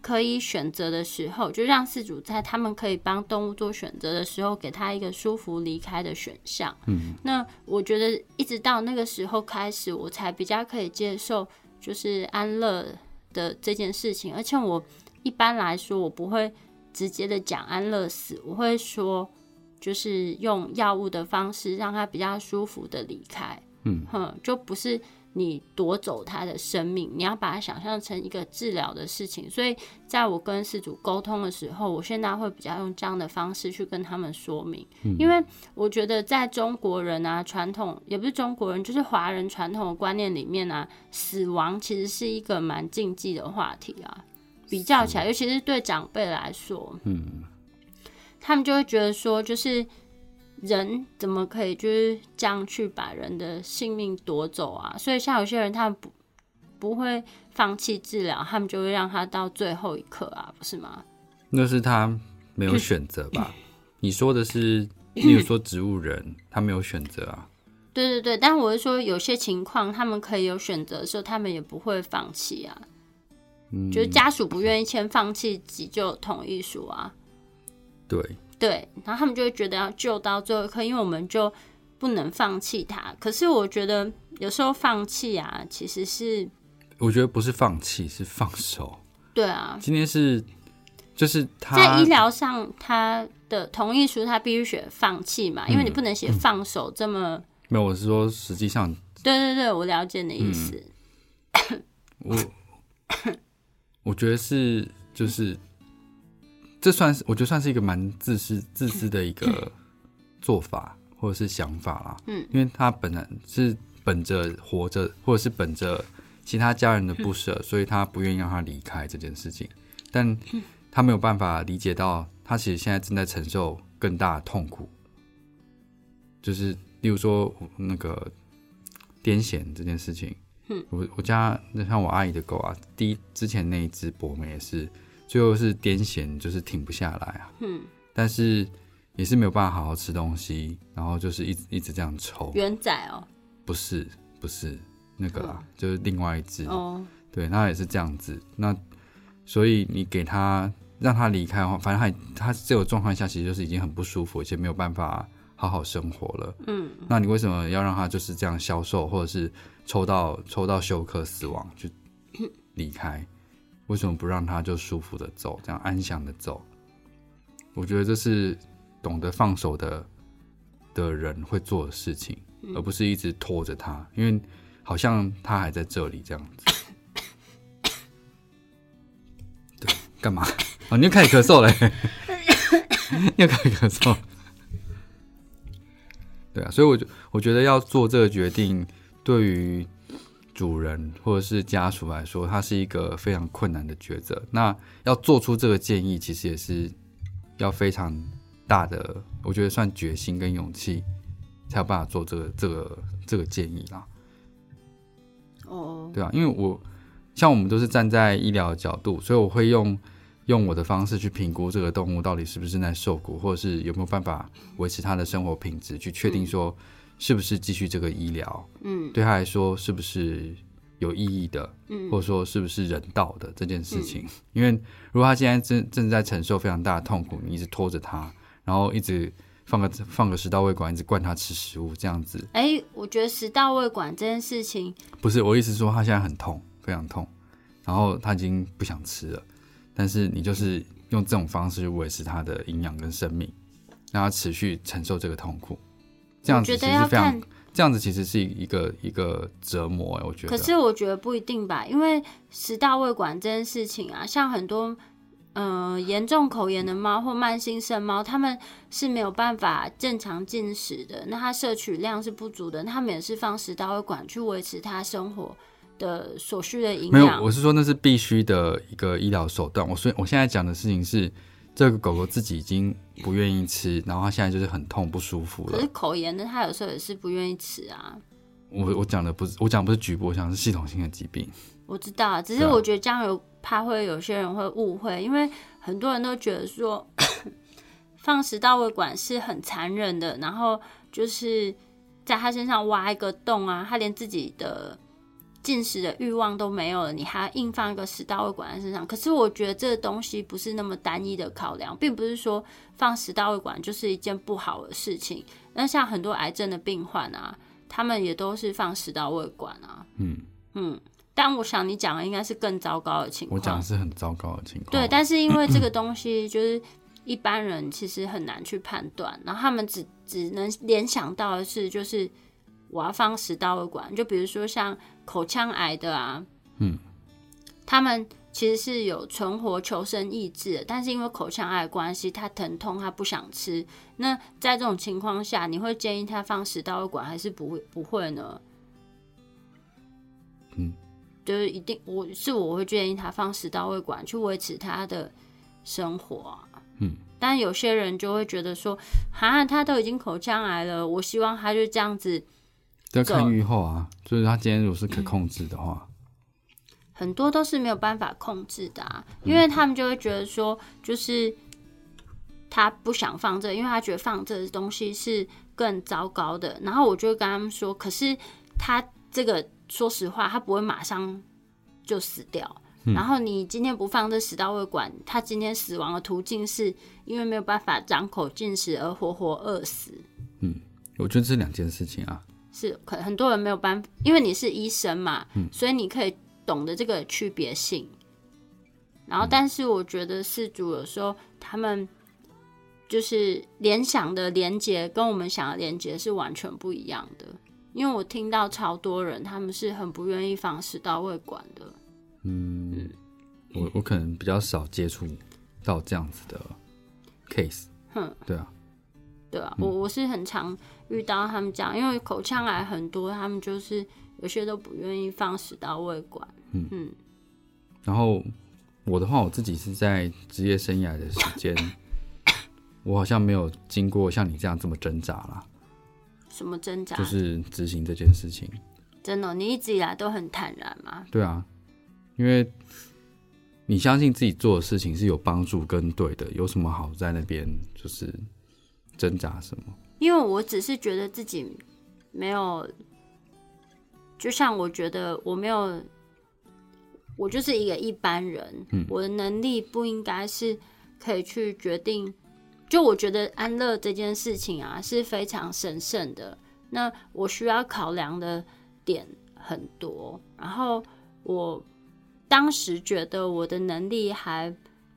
可以选择的时候，就让饲主在他们可以帮动物做选择的时候，给他一个舒服离开的选项。嗯，那我觉得一直到那个时候开始，我才比较可以接受就是安乐的这件事情。而且我一般来说，我不会直接的讲安乐死，我会说就是用药物的方式让他比较舒服的离开。嗯，哼，就不是你夺走他的生命，你要把它想象成一个治疗的事情。所以，在我跟事主沟通的时候，我现在会比较用这样的方式去跟他们说明，因为我觉得在中国人啊，传统也不是中国人，就是华人传统的观念里面啊，死亡其实是一个蛮禁忌的话题啊。比较起来，尤其是对长辈来说，嗯，他们就会觉得说，就是。人怎么可以就是这样去把人的性命夺走啊？所以像有些人，他们不不会放弃治疗，他们就会让他到最后一刻啊，不是吗？那是他没有选择吧？你说的是，你有说植物人他没有选择啊？对对对，但我是说有些情况他们可以有选择的时候，他们也不会放弃啊。嗯，就是家属不愿意签放弃急救同意书啊。对。对，然后他们就会觉得要救到最后一刻，因为我们就不能放弃他。可是我觉得有时候放弃啊，其实是我觉得不是放弃，是放手。对啊，今天是就是他在医疗上他的同意书，他必须写放弃嘛，因为你不能写放手这么。没有，我是说实际上。对对对，我了解你的意思。我 我觉得是就是。这算是我觉得算是一个蛮自私、自私的一个做法或者是想法啦。嗯，因为他本来是本着活着，或者是本着其他家人的不舍，所以他不愿意让他离开这件事情。但他没有办法理解到，他其实现在正在承受更大的痛苦。就是例如说那个癫痫这件事情，嗯，我我家那像我阿姨的狗啊，第一之前那一只博美也是。最后是癫痫，就是停不下来啊。嗯，但是也是没有办法好好吃东西，然后就是一直一直这样抽。元仔哦，不是不是那个啦，就是另外一只哦。对，那也是这样子。那所以你给他让他离开的话，反正他他这种状况下其实就是已经很不舒服，而且没有办法好好生活了。嗯，那你为什么要让他就是这样消瘦，或者是抽到抽到休克死亡就离开？为什么不让他就舒服的走，这样安详的走？我觉得这是懂得放手的的人会做的事情，而不是一直拖着他，因为好像他还在这里这样子。对，干嘛？哦，你又开始咳嗽了，又开始咳嗽。对啊，所以我就我觉得要做这个决定，对于。主人或者是家属来说，它是一个非常困难的抉择。那要做出这个建议，其实也是要非常大的，我觉得算决心跟勇气，才有办法做这个这个这个建议啦。哦，对啊，因为我像我们都是站在医疗的角度，所以我会用用我的方式去评估这个动物到底是不是在受苦，或者是有没有办法维持它的生活品质，去确定说。是不是继续这个医疗？嗯，对他来说是不是有意义的？嗯，或者说是不是人道的这件事情？因为如果他现在正正在承受非常大的痛苦，你一直拖着他，然后一直放个放个食道胃管，一直灌他吃食物，这样子。哎，我觉得食道胃管这件事情不是我意思说他现在很痛，非常痛，然后他已经不想吃了，但是你就是用这种方式去维持他的营养跟生命，让他持续承受这个痛苦。这样子其实非常，这样子其实是一个一个折磨哎，我觉得。可是我觉得不一定吧，因为食道胃管这件事情啊，像很多呃严重口炎的猫或慢性肾猫，它们是没有办法正常进食的，那它摄取量是不足的，它们也是放食道胃管去维持它生活的所需的营养。没有，我是说那是必须的一个医疗手段。我说我现在讲的事情是。这个狗狗自己已经不愿意吃，然后它现在就是很痛不舒服了。可是口炎的，它有时候也是不愿意吃啊。我我讲的不是我讲不是局部，我讲是系统性的疾病。我知道，只是我觉得这样有怕会有些人会误会，因为很多人都觉得说 放食道胃管是很残忍的，然后就是在他身上挖一个洞啊，他连自己的进食的欲望都没有了，你还硬放一个食道胃管在身上？可是我觉得这个东西不是那么单一的考量，并不是说放食道胃管就是一件不好的事情。那像很多癌症的病患啊，他们也都是放食道胃管啊。嗯嗯，但我想你讲的应该是更糟糕的情况。我讲的是很糟糕的情况。对，但是因为这个东西就是一般人其实很难去判断，然后他们只只能联想到的是，就是我要放食道胃管，就比如说像口腔癌的啊，嗯，他们。其实是有存活求生意志，但是因为口腔癌关系，他疼痛，他不想吃。那在这种情况下，你会建议他放食道胃管，还是不会不会呢？嗯，就是一定，我是我会建议他放食道胃管去维持他的生活。嗯，但有些人就会觉得说，哈，他都已经口腔癌了，我希望他就这样子。要看愈后啊，就是他今天如果是可控制的话。很多都是没有办法控制的啊，因为他们就会觉得说，就是他不想放这，因为他觉得放这东西是更糟糕的。然后我就跟他们说，可是他这个说实话，他不会马上就死掉。然后你今天不放这食道胃管，他今天死亡的途径是因为没有办法张口进食而活活饿死。嗯，我觉得这两件事情啊，是可很多人没有办法，因为你是医生嘛，所以你可以。懂得这个区别性，然后，但是我觉得事主有时候他们就是联想的连接跟我们想的连接是完全不一样的。因为我听到超多人他们是很不愿意放食道胃管的。嗯，我我可能比较少接触到这样子的 case。哼，对啊，对啊，我我是很常遇到他们讲，因为口腔癌很多，他们就是有些都不愿意放食道胃管。嗯然后我的话，我自己是在职业生涯的时间，我好像没有经过像你这样这么挣扎啦。什么挣扎？就是执行这件事情。真的，你一直以来都很坦然吗？对啊，因为你相信自己做的事情是有帮助跟对的，有什么好在那边就是挣扎什么？因为我只是觉得自己没有，就像我觉得我没有。我就是一个一般人，我的能力不应该是可以去决定。就我觉得安乐这件事情啊是非常神圣的，那我需要考量的点很多。然后我当时觉得我的能力还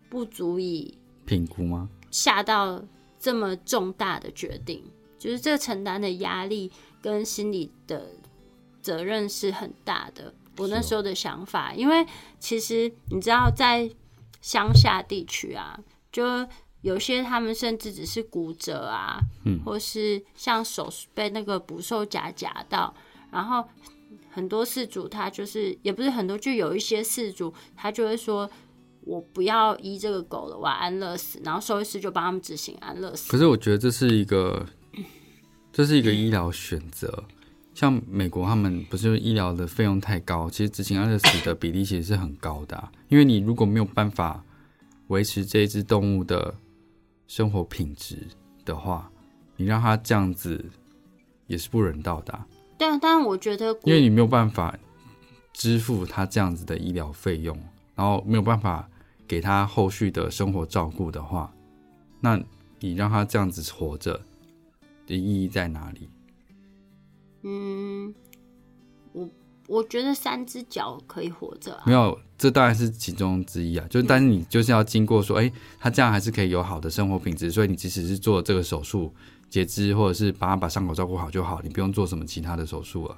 不足以评估吗？下到这么重大的决定，就是这承担的压力跟心理的责任是很大的。我那时候的想法，因为其实你知道，在乡下地区啊，就有些他们甚至只是骨折啊，嗯，或是像手被那个捕兽夹夹到，然后很多事主他就是也不是很多，就有一些事主他就会说，我不要医这个狗了，我要安乐死，然后兽医师就帮他们执行安乐死。可是我觉得这是一个，这是一个医疗选择。像美国，他们不是医疗的费用太高，其实执行安乐死的比例其实是很高的。因为你如果没有办法维持这只动物的生活品质的话，你让它这样子也是不人道的。对啊，但我觉得，因为你没有办法支付它这样子的医疗费用，然后没有办法给它后续的生活照顾的话，那你让它这样子活着的意义在哪里？嗯，我我觉得三只脚可以活着，没有，这当然是其中之一啊。就但是你就是要经过说，哎，他这样还是可以有好的生活品质，所以你即使是做这个手术截肢，或者是把他把伤口照顾好就好，你不用做什么其他的手术了，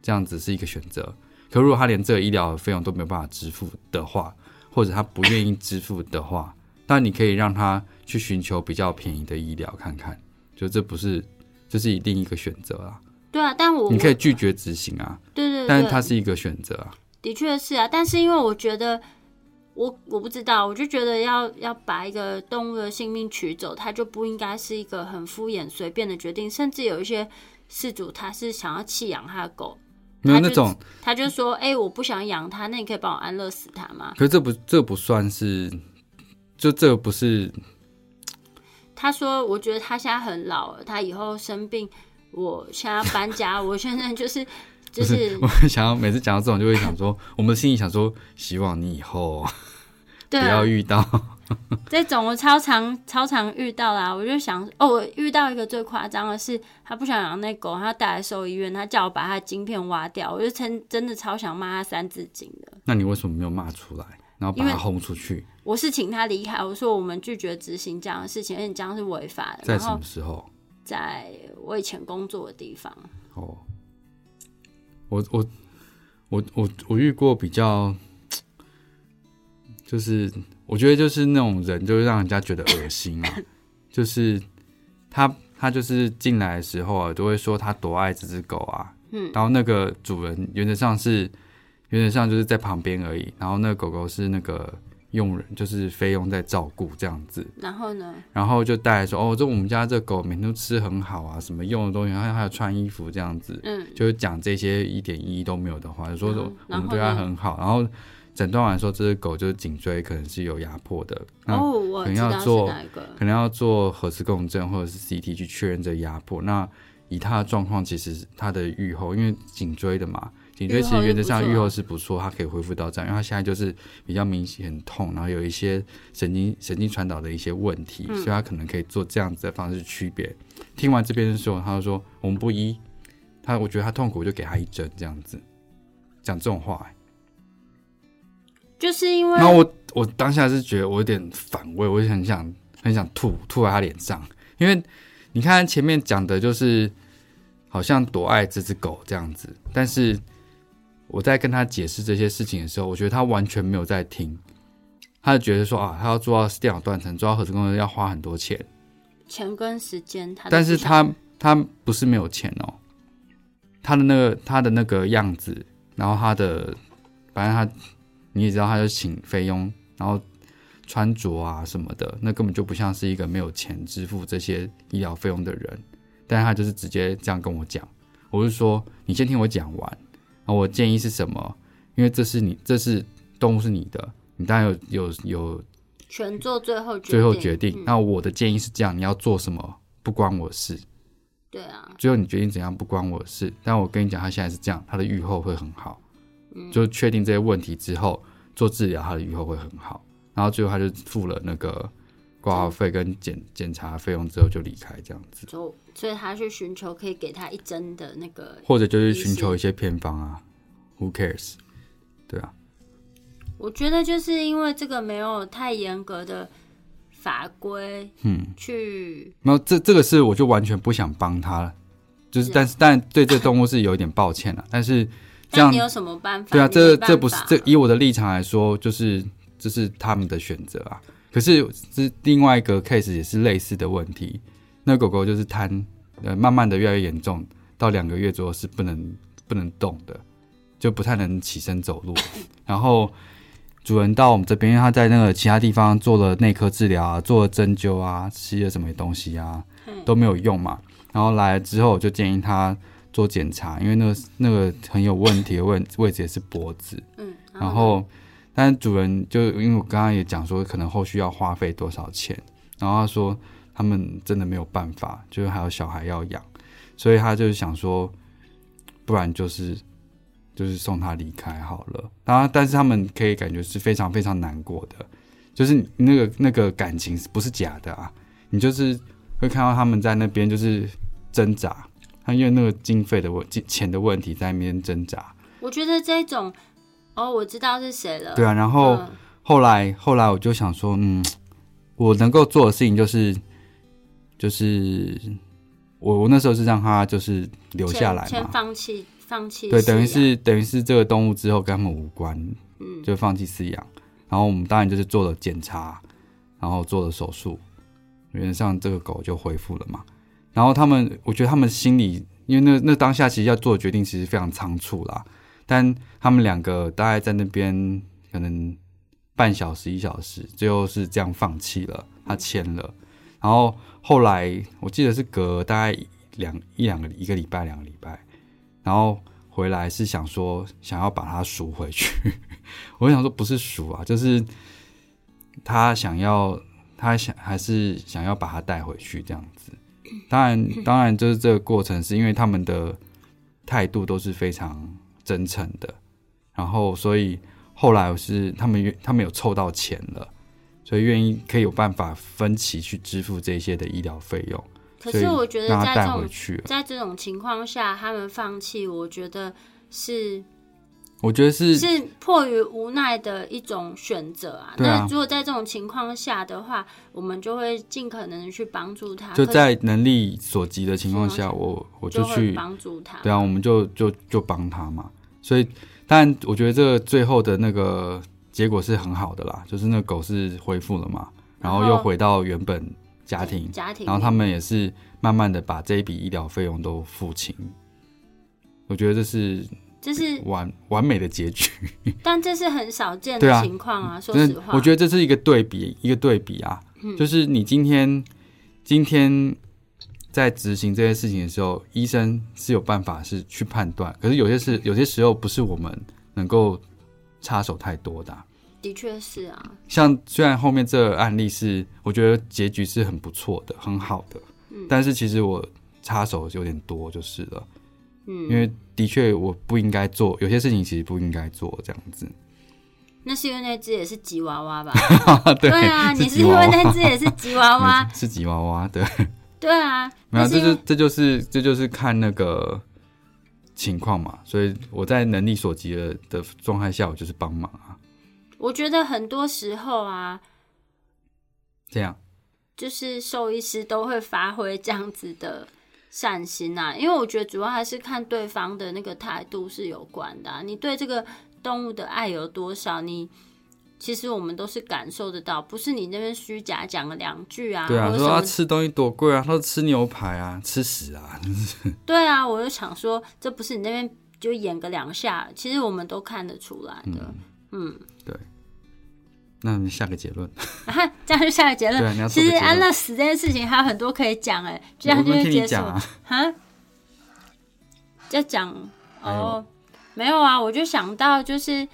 这样子是一个选择。可如果他连这个医疗费用都没有办法支付的话，或者他不愿意支付的话，那你可以让他去寻求比较便宜的医疗看看，就这不是这是一定一个选择啊。对啊，但我你可以拒绝执行啊。对对，但是它是一个选择啊。的确是啊，但是因为我觉得，我我不知道，我就觉得要要把一个动物的性命取走，它就不应该是一个很敷衍随便的决定。甚至有一些事主他是想要弃养他的狗，没有那种，他就说：“哎，我不想养它，那你可以帮我安乐死它吗？”可是这不这不算是，就这不是。他说：“我觉得他现在很老了，他以后生病。”我现在要搬家，我现在就是就是我想要每次讲到这种，就会想说，我们心里想说，希望你以后 不要遇到。这种我超常超常遇到啦，我就想哦，我遇到一个最夸张的是，他不想养那狗，他带来兽医院，他叫我把他的晶片挖掉，我就真真的超想骂他三字经的。那你为什么没有骂出来，然后把他轰出去？我是请他离开，我说我们拒绝执行这样的事情，而且这样是违法的。在什么时候？在我以前工作的地方。哦，我我我我我遇过比较，就是。我觉得就是那种人，就是让人家觉得恶心啊。就是他，他就是进来的时候啊，都会说他多爱这只狗啊。嗯。然后那个主人原则上是，原则上就是在旁边而已。然后那个狗狗是那个佣人，就是菲佣在照顾这样子。然后呢？然后就带来说，哦，这我们家这狗每天都吃很好啊，什么用的东西，还有还有穿衣服这样子。嗯。就是讲这些一点意义都没有的话，就说我们对它很好，然后。诊断完说这只狗就是颈椎可能是有压迫的，哦，可能要做，可能要做核磁共振或者是 CT 去确认这压迫。那以它的状况，其实它的愈后，因为颈椎的嘛，颈椎其实原则上愈后是不错，它可以恢复到这样。因为它现在就是比较明显很痛，然后有一些神经神经传导的一些问题，所以它可能可以做这样子的方式区别。听完这边的时候，他就说我们不医他，我觉得他痛苦，我就给他一针这样子，讲这种话。就是因为，然后我我当下是觉得我有点反胃，我就很想很想吐吐在他脸上，因为你看前面讲的就是好像多爱这只狗这样子，但是我在跟他解释这些事情的时候，我觉得他完全没有在听，他就觉得说啊，他要做到电脑断层，做到核磁共振要花很多钱，钱跟时间，他但是他他不是没有钱哦，他的那个他的那个样子，然后他的反正他。你也知道，他就请菲佣，然后穿着啊什么的，那根本就不像是一个没有钱支付这些医疗费用的人。但是他就是直接这样跟我讲，我就说，你先听我讲完，啊，我建议是什么？因为这是你，这是动物是你的，你当然有有有全做最后最后决定。那我的建议是这样，你要做什么不关我事。对啊，最后你决定怎样不关我事。但我跟你讲，他现在是这样，他的愈后会很好。就确定这些问题之后做治疗，他的愈后会很好。然后最后他就付了那个挂号费跟检检查费用之后就离开这样子。就所以他去寻求可以给他一针的那个，或者就是寻求一些偏方啊。Who cares？对啊。我觉得就是因为这个没有太严格的法规，嗯，去。然后这这个是我就完全不想帮他了，就是但是但对这动物是有一点抱歉了，但是。这样你有什么办法？对啊，这这不是这以我的立场来说，就是这是他们的选择啊。可是是另外一个 case 也是类似的问题，那狗狗就是瘫，呃，慢慢的越来越严重，到两个月左右是不能不能动的，就不太能起身走路。然后主人到我们这边，他在那个其他地方做了内科治疗啊，做了针灸啊，吃了什么东西啊，都没有用嘛。然后来了之后，就建议他。做检查，因为那个那个很有问题的位位置也是脖子，嗯，然后，但主人就因为我刚刚也讲说，可能后续要花费多少钱，然后他说他们真的没有办法，就是还有小孩要养，所以他就是想说，不然就是就是送他离开好了。然后，但是他们可以感觉是非常非常难过的，就是那个那个感情不是假的啊，你就是会看到他们在那边就是挣扎。他因为那个经费的问、钱的问题在那边挣扎。我觉得这种，哦，我知道是谁了。对啊，然后后来后来我就想说，嗯，我能够做的事情就是，就是我我那时候是让他就是留下来嘛，放弃放弃。对，等于是等于是这个动物之后跟他们无关，嗯，就放弃饲养。然后我们当然就是做了检查，然后做了手术，原则上这个狗就恢复了嘛。然后他们，我觉得他们心里，因为那那当下其实要做的决定其实非常仓促啦。但他们两个大概在那边可能半小时一小时，最后是这样放弃了，他签了。然后后来我记得是隔大概两一两个一个礼拜两个礼拜，然后回来是想说想要把它赎回去。我想说不是赎啊，就是他想要他想还是想要把它带回去这样子。当然，当然就是这个过程，是因为他们的态度都是非常真诚的，然后所以后来我是他们他们有凑到钱了，所以愿意可以有办法分期去支付这些的医疗费用。可是我觉得在这种在这种情况下，他们放弃，我觉得是。我觉得是是迫于无奈的一种选择啊。那如果在这种情况下的话，我们就会尽可能的去帮助他。就在能力所及的情况下，我我就去帮助他。对啊，我们就就就帮他嘛。所以，但我觉得这个最后的那个结果是很好的啦，就是那狗是恢复了嘛，然后又回到原本家庭，家庭，然后他们也是慢慢的把这一笔医疗费用都付清。我觉得这是。这是完完美的结局，但这是很少见的情况啊！说实话，我觉得这是一个对比，一个对比啊。就是你今天今天在执行这些事情的时候，医生是有办法是去判断，可是有些事有些时候不是我们能够插手太多的。的确是啊，像虽然后面这个案例是我觉得结局是很不错的，很好的，但是其实我插手有点多就是了。嗯，因为的确我不应该做有些事情，其实不应该做这样子。那是因为那只也是吉娃娃吧？对啊，你是因为那只也是吉娃娃？是吉娃娃，对。对啊，没有，这就这就是这就是看那个情况嘛。所以我在能力所及的的状态下，我就是帮忙啊。我觉得很多时候啊，这样就是兽医师都会发挥这样子的。善心啊，因为我觉得主要还是看对方的那个态度是有关的。你对这个动物的爱有多少，你其实我们都是感受得到，不是你那边虚假讲了两句啊。对啊，说他吃东西多贵啊，他说吃牛排啊，吃屎啊。对啊，我就想说，这不是你那边就演个两下，其实我们都看得出来的。嗯，对。那我们下个结论，这样就下个结论。其实安乐死这件事情还有很多可以讲哎，这样就结束啊？就讲哦，没有啊，我就想到就是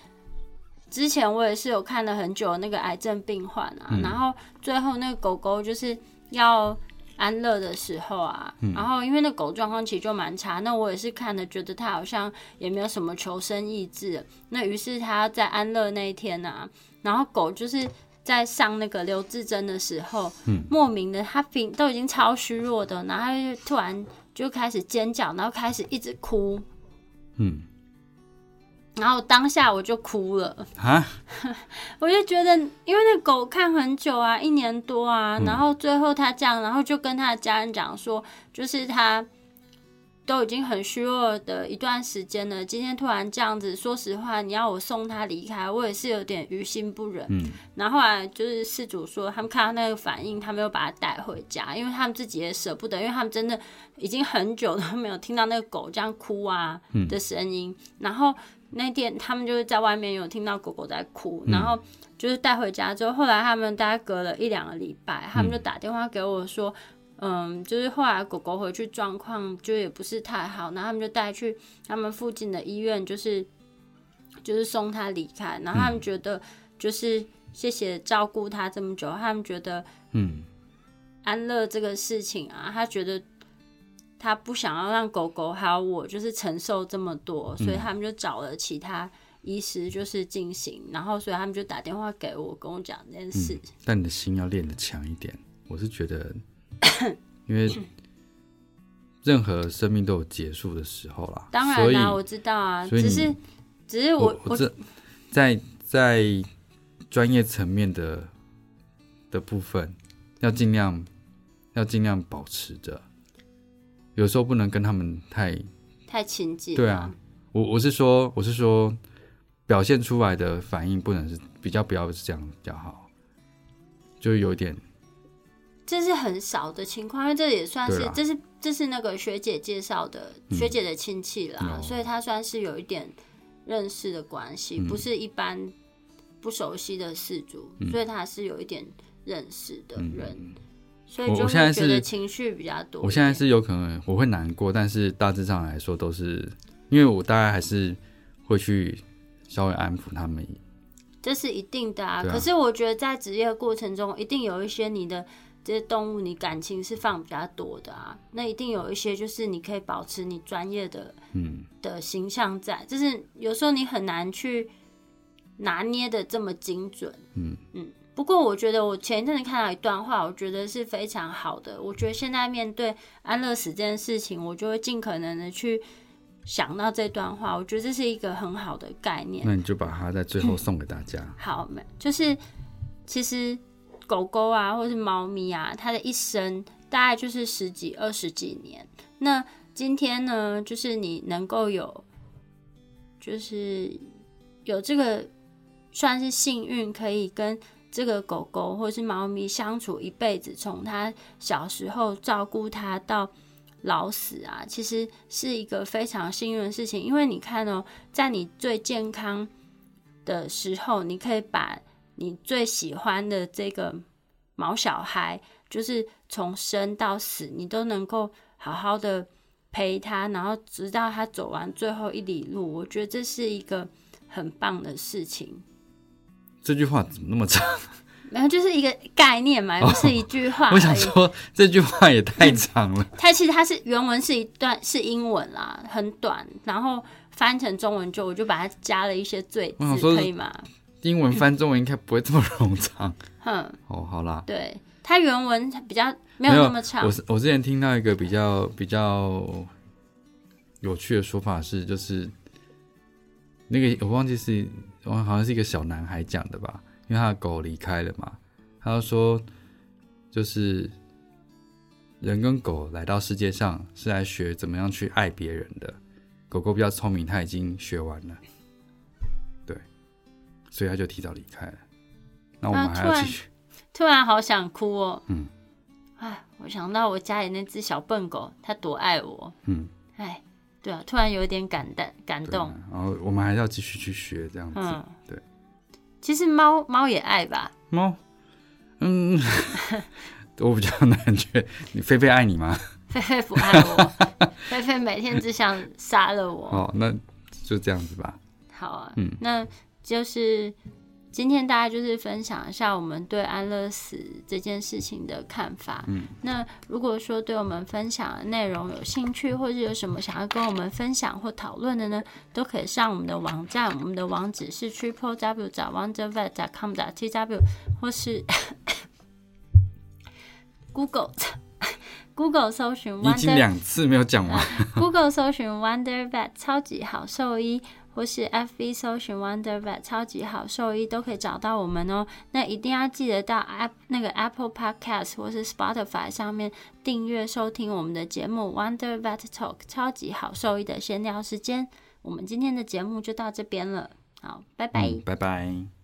之前我也是有看了很久那个癌症病患啊，然后最后那个狗狗就是要安乐的时候啊，然后因为那狗状况其实就蛮差，那我也是看了觉得它好像也没有什么求生意志，那于是它在安乐那一天啊。然后狗就是在上那个留置针的时候，莫名的它平都已经超虚弱的，然后就突然就开始尖叫，然后开始一直哭，嗯，然后当下我就哭了啊，我就觉得因为那狗看很久啊，一年多啊，然后最后它这样，然后就跟他的家人讲说，就是他。都已经很虚弱的一段时间了，今天突然这样子，说实话，你要我送他离开，我也是有点于心不忍。嗯，然后后来就是事主说，他们看到那个反应，他们又把它带回家，因为他们自己也舍不得，因为他们真的已经很久都没有听到那个狗这样哭啊的声音。然后那天他们就是在外面有听到狗狗在哭，然后就是带回家之后，后来他们大概隔了一两个礼拜，他们就打电话给我说。嗯，就是后来狗狗回去状况就也不是太好，然后他们就带去他们附近的医院，就是就是送他离开。然后他们觉得就是谢谢照顾他这么久，他们觉得嗯安乐这个事情啊，他觉得他不想要让狗狗还有我就是承受这么多，所以他们就找了其他医师就是进行，然后所以他们就打电话给我跟我讲这件事。但你的心要练得强一点，我是觉得。因为任何生命都有结束的时候啦。当然啦，我知道啊。只是，只是我我这在在专业层面的的部分，要尽量要尽量保持着。有时候不能跟他们太太亲近。对啊，我我是说，我是说，表现出来的反应不能是比较不要是这样比较好，就有点。这是很少的情况，因为这也算是，这是这是那个学姐介绍的学姐的亲戚啦，所以她算是有一点认识的关系，不是一般不熟悉的事主，所以她是有一点认识的人，所以就现在是情绪比较多。我现在是有可能我会难过，但是大致上来说都是因为我大概还是会去稍微安抚他们，这是一定的啊。可是我觉得在职业过程中，一定有一些你的。这些动物你感情是放比较多的啊，那一定有一些就是你可以保持你专业的嗯的形象在，就是有时候你很难去拿捏的这么精准，嗯嗯。不过我觉得我前一阵子看到一段话，我觉得是非常好的。我觉得现在面对安乐死这件事情，我就会尽可能的去想到这段话，我觉得这是一个很好的概念。那你就把它在最后送给大家。好，没就是其实。狗狗啊，或是猫咪啊，它的一生大概就是十几、二十几年。那今天呢，就是你能够有，就是有这个算是幸运，可以跟这个狗狗或是猫咪相处一辈子，从它小时候照顾它到老死啊，其实是一个非常幸运的事情。因为你看哦，在你最健康的时候，你可以把。你最喜欢的这个毛小孩，就是从生到死，你都能够好好的陪他，然后直到他走完最后一里路。我觉得这是一个很棒的事情。这句话怎么那么长？没有，就是一个概念嘛，不是一句话。我想说这句话也太长了。它其实它是原文是一段是英文啦，很短，然后翻成中文就我就把它加了一些赘字，可以吗？英文翻中文应该不会这么冗长。哼，哦，好啦。对，它原文比较没有那么长。我我之前听到一个比较比较有趣的说法是，就是那个我忘记是，我好像是一个小男孩讲的吧，因为他的狗离开了嘛，他就说，就是人跟狗来到世界上是来学怎么样去爱别人的，狗狗比较聪明，它已经学完了。对所以他就提早离开了。那我们还要继续。突然好想哭哦。嗯。哎，我想到我家里那只小笨狗，它多爱我。嗯。哎，对啊，突然有一点感动，感动。然后我们还要继续去学这样子。嗯。对。其实猫猫也爱吧。猫。嗯。我比较难觉，你菲菲爱你吗？菲菲不爱我。菲菲每天只想杀了我。哦，那就这样子吧。好啊。嗯。那。就是今天大家就是分享一下我们对安乐死这件事情的看法。嗯，那如果说对我们分享的内容有兴趣，或者有什么想要跟我们分享或讨论的呢，都可以上我们的网站，我们的网址是 triple w 找 wondervet com 点 t w，或是 Google Google 搜寻。已经两次没有讲完。Google 搜寻 wondervet 超级好兽医。或是 FB 搜寻 Wonder Vet 超级好兽医都可以找到我们哦。那一定要记得到 App 那个 Apple Podcast 或是 Spotify 上面订阅收听我们的节目 Wonder Vet Talk 超级好兽医的闲聊时间。我们今天的节目就到这边了，好，拜拜，拜拜。